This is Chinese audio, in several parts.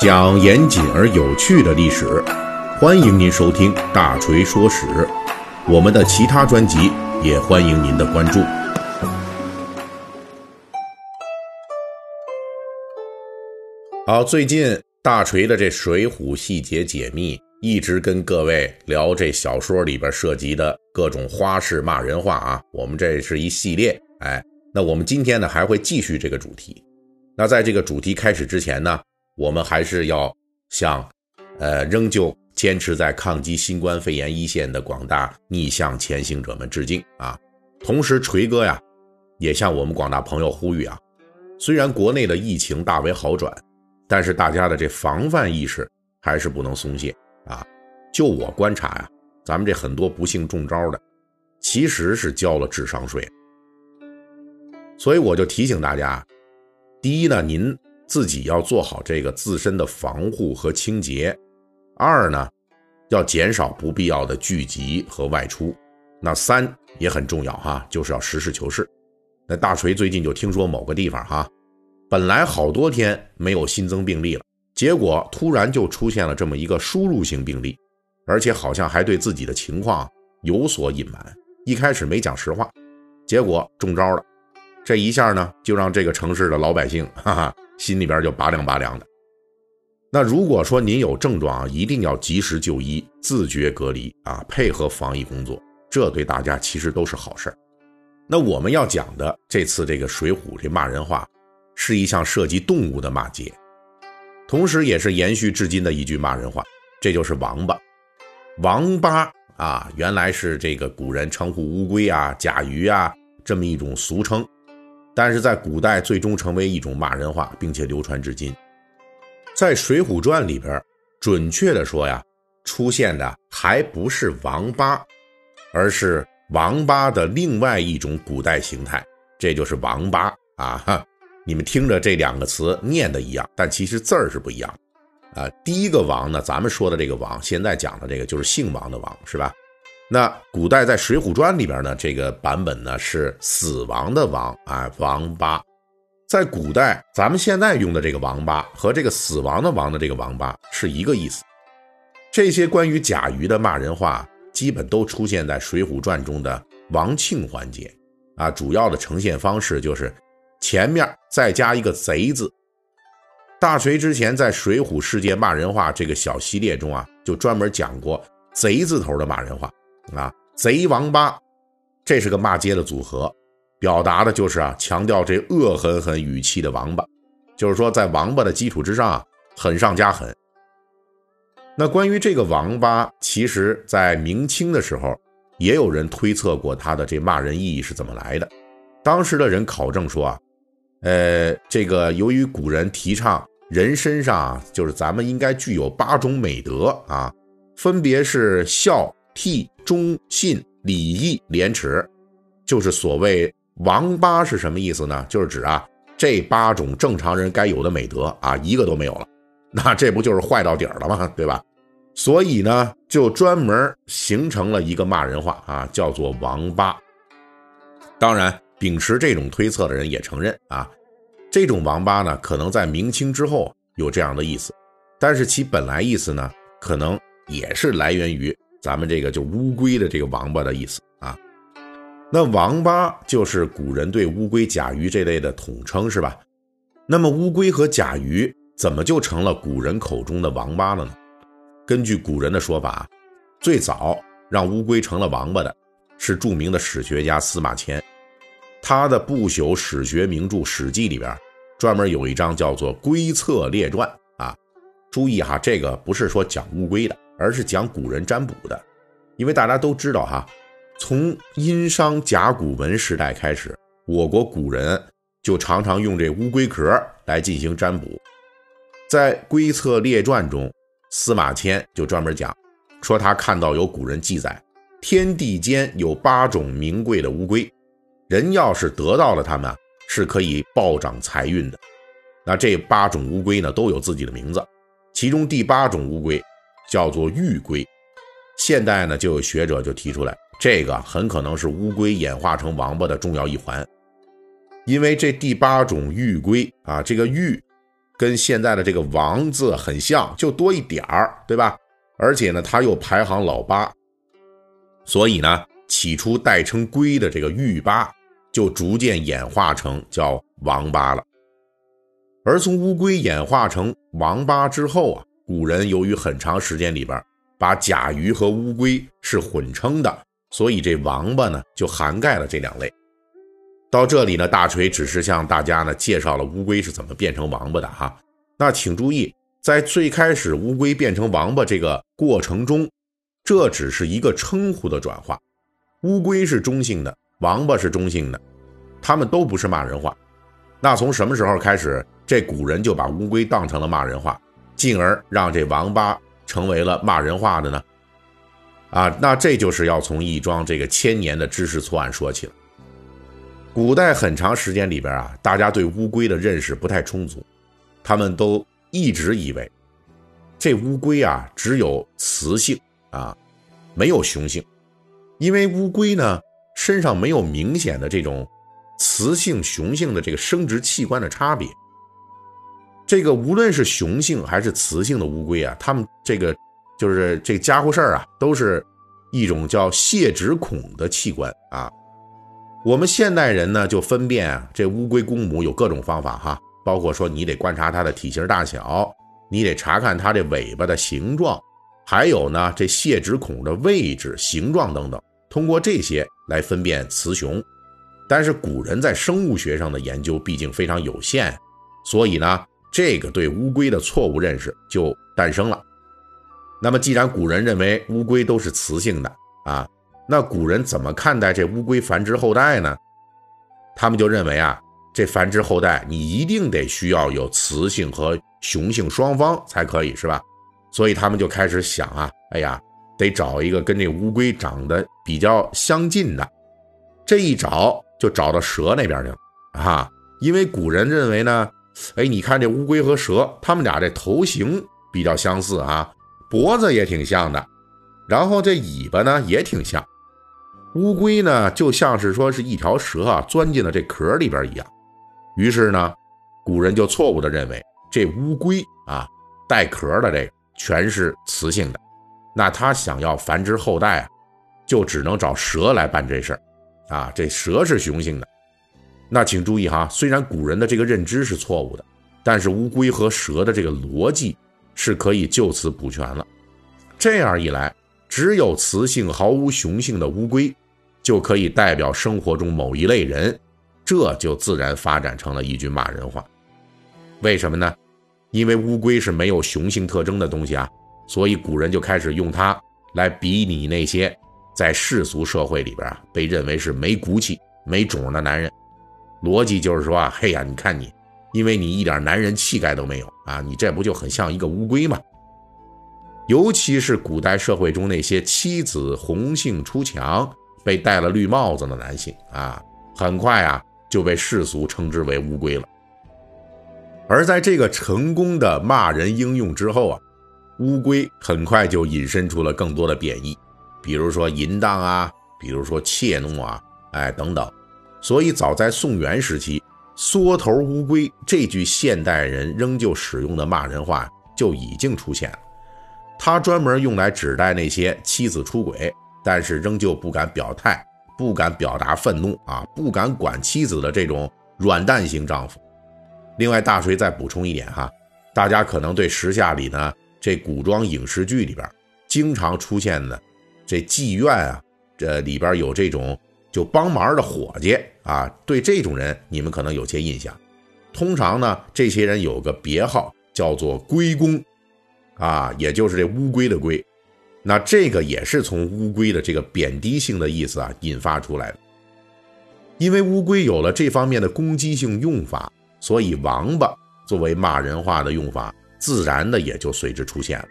讲严谨而有趣的历史，欢迎您收听《大锤说史》。我们的其他专辑也欢迎您的关注。好，最近大锤的这《水浒细节解密》一直跟各位聊这小说里边涉及的各种花式骂人话啊，我们这是一系列。哎，那我们今天呢还会继续这个主题。那在这个主题开始之前呢，我们还是要向，呃，仍旧坚持在抗击新冠肺炎一线的广大逆向前行者们致敬啊！同时，锤哥呀，也向我们广大朋友呼吁啊，虽然国内的疫情大为好转，但是大家的这防范意识还是不能松懈啊！就我观察呀，咱们这很多不幸中招的，其实是交了智商税。所以我就提醒大家，第一呢，您自己要做好这个自身的防护和清洁；二呢，要减少不必要的聚集和外出；那三也很重要哈，就是要实事求是。那大锤最近就听说某个地方哈，本来好多天没有新增病例了，结果突然就出现了这么一个输入性病例，而且好像还对自己的情况有所隐瞒，一开始没讲实话，结果中招了。这一下呢，就让这个城市的老百姓，哈哈，心里边就拔凉拔凉的。那如果说您有症状啊，一定要及时就医，自觉隔离啊，配合防疫工作，这对大家其实都是好事那我们要讲的这次这个《水浒》这骂人话，是一项涉及动物的骂街，同时也是延续至今的一句骂人话，这就是“王八”。王八啊，原来是这个古人称呼乌龟啊、甲鱼啊这么一种俗称。但是在古代，最终成为一种骂人话，并且流传至今。在《水浒传》里边，准确的说呀，出现的还不是王八，而是王八的另外一种古代形态，这就是王八啊！哈，你们听着这两个词念的一样，但其实字儿是不一样。啊，第一个王呢，咱们说的这个王，现在讲的这个就是姓王的王，是吧？那古代在《水浒传》里边呢，这个版本呢是死亡的亡啊，王八。在古代，咱们现在用的这个王八和这个死亡的亡的这个王八是一个意思。这些关于甲鱼的骂人话，基本都出现在《水浒传》中的王庆环节啊。主要的呈现方式就是前面再加一个贼字。大锤之前在《水浒世界骂人话》这个小系列中啊，就专门讲过贼字头的骂人话。啊，贼王八，这是个骂街的组合，表达的就是啊，强调这恶狠狠语气的王八，就是说在王八的基础之上啊，狠上加狠。那关于这个王八，其实在明清的时候，也有人推测过他的这骂人意义是怎么来的。当时的人考证说啊，呃，这个由于古人提倡人身上就是咱们应该具有八种美德啊，分别是孝。悌、忠、信、礼、义、廉耻，就是所谓“王八”是什么意思呢？就是指啊，这八种正常人该有的美德啊，一个都没有了，那这不就是坏到底儿了吗？对吧？所以呢，就专门形成了一个骂人话啊，叫做“王八”。当然，秉持这种推测的人也承认啊，这种“王八”呢，可能在明清之后有这样的意思，但是其本来意思呢，可能也是来源于。咱们这个就乌龟的这个王八的意思啊，那王八就是古人对乌龟、甲鱼这类的统称，是吧？那么乌龟和甲鱼怎么就成了古人口中的王八了呢？根据古人的说法，最早让乌龟成了王八的是著名的史学家司马迁，他的不朽史学名著《史记》里边专门有一章叫做《龟策列传》啊。注意哈，这个不是说讲乌龟的。而是讲古人占卜的，因为大家都知道哈，从殷商甲骨文时代开始，我国古人就常常用这乌龟壳来进行占卜。在《龟策列传》中，司马迁就专门讲，说他看到有古人记载，天地间有八种名贵的乌龟，人要是得到了它们，是可以暴涨财运的。那这八种乌龟呢，都有自己的名字，其中第八种乌龟。叫做玉龟，现代呢就有学者就提出来，这个很可能是乌龟演化成王八的重要一环，因为这第八种玉龟啊，这个玉跟现在的这个王字很像，就多一点儿，对吧？而且呢，它又排行老八，所以呢，起初代称龟的这个玉八，就逐渐演化成叫王八了。而从乌龟演化成王八之后啊，古人由于很长时间里边把甲鱼和乌龟是混称的，所以这王八呢就涵盖了这两类。到这里呢，大锤只是向大家呢介绍了乌龟是怎么变成王八的哈。那请注意，在最开始乌龟变成王八这个过程中，这只是一个称呼的转化。乌龟是中性的，王八是中性的，他们都不是骂人话。那从什么时候开始？这古人就把乌龟当成了骂人话，进而让这王八成为了骂人话的呢？啊，那这就是要从一桩这个千年的知识错案说起了。古代很长时间里边啊，大家对乌龟的认识不太充足，他们都一直以为这乌龟啊只有雌性啊，没有雄性，因为乌龟呢身上没有明显的这种雌性雄性的这个生殖器官的差别。这个无论是雄性还是雌性的乌龟啊，它们这个就是这家伙事儿啊，都是一种叫泄殖孔的器官啊。我们现代人呢，就分辨啊，这乌龟公母有各种方法哈，包括说你得观察它的体型大小，你得查看它这尾巴的形状，还有呢这泄殖孔的位置、形状等等，通过这些来分辨雌雄。但是古人在生物学上的研究毕竟非常有限，所以呢。这个对乌龟的错误认识就诞生了。那么，既然古人认为乌龟都是雌性的啊，那古人怎么看待这乌龟繁殖后代呢？他们就认为啊，这繁殖后代你一定得需要有雌性和雄性双方才可以，是吧？所以他们就开始想啊，哎呀，得找一个跟这乌龟长得比较相近的。这一找就找到蛇那边去了啊，因为古人认为呢。哎，你看这乌龟和蛇，它们俩这头型比较相似啊，脖子也挺像的，然后这尾巴呢也挺像。乌龟呢就像是说是一条蛇啊钻进了这壳里边一样。于是呢，古人就错误的认为这乌龟啊带壳的这全是雌性的，那它想要繁殖后代啊，就只能找蛇来办这事儿啊，这蛇是雄性的。那请注意哈，虽然古人的这个认知是错误的，但是乌龟和蛇的这个逻辑是可以就此补全了。这样一来，只有雌性毫无雄性的乌龟，就可以代表生活中某一类人，这就自然发展成了一句骂人话。为什么呢？因为乌龟是没有雄性特征的东西啊，所以古人就开始用它来比拟那些在世俗社会里边啊被认为是没骨气、没种的男人。逻辑就是说啊，嘿呀，你看你，因为你一点男人气概都没有啊，你这不就很像一个乌龟吗？尤其是古代社会中那些妻子红杏出墙、被戴了绿帽子的男性啊，很快啊就被世俗称之为乌龟了。而在这个成功的骂人应用之后啊，乌龟很快就引申出了更多的贬义，比如说淫荡啊，比如说怯懦啊，哎等等。所以，早在宋元时期，“缩头乌龟”这句现代人仍旧使用的骂人话就已经出现了。它专门用来指代那些妻子出轨，但是仍旧不敢表态、不敢表达愤怒啊、不敢管妻子的这种软蛋型丈夫。另外，大锤再补充一点哈，大家可能对时下里呢这古装影视剧里边经常出现的这妓院啊，这里边有这种。就帮忙的伙计啊，对这种人你们可能有些印象。通常呢，这些人有个别号叫做“龟公”，啊，也就是这乌龟的龟。那这个也是从乌龟的这个贬低性的意思啊引发出来的。因为乌龟有了这方面的攻击性用法，所以王八作为骂人话的用法，自然的也就随之出现了。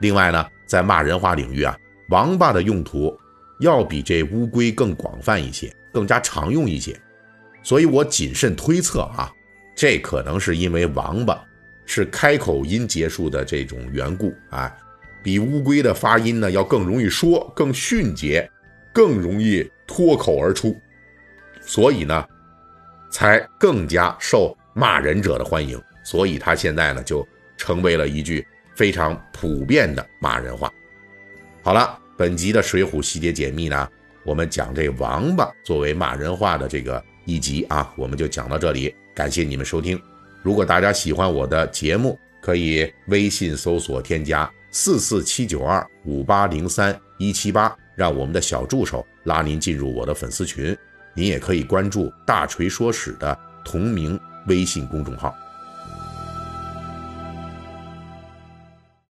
另外呢，在骂人话领域啊，王八的用途。要比这乌龟更广泛一些，更加常用一些，所以我谨慎推测啊，这可能是因为王八是开口音结束的这种缘故啊，比乌龟的发音呢要更容易说，更迅捷，更容易脱口而出，所以呢，才更加受骂人者的欢迎，所以它现在呢就成为了一句非常普遍的骂人话。好了，本集的《水浒细节解密》呢，我们讲这王八作为骂人话的这个一集啊，我们就讲到这里。感谢你们收听。如果大家喜欢我的节目，可以微信搜索添加四四七九二五八零三一七八，让我们的小助手拉您进入我的粉丝群。您也可以关注“大锤说史”的同名微信公众号。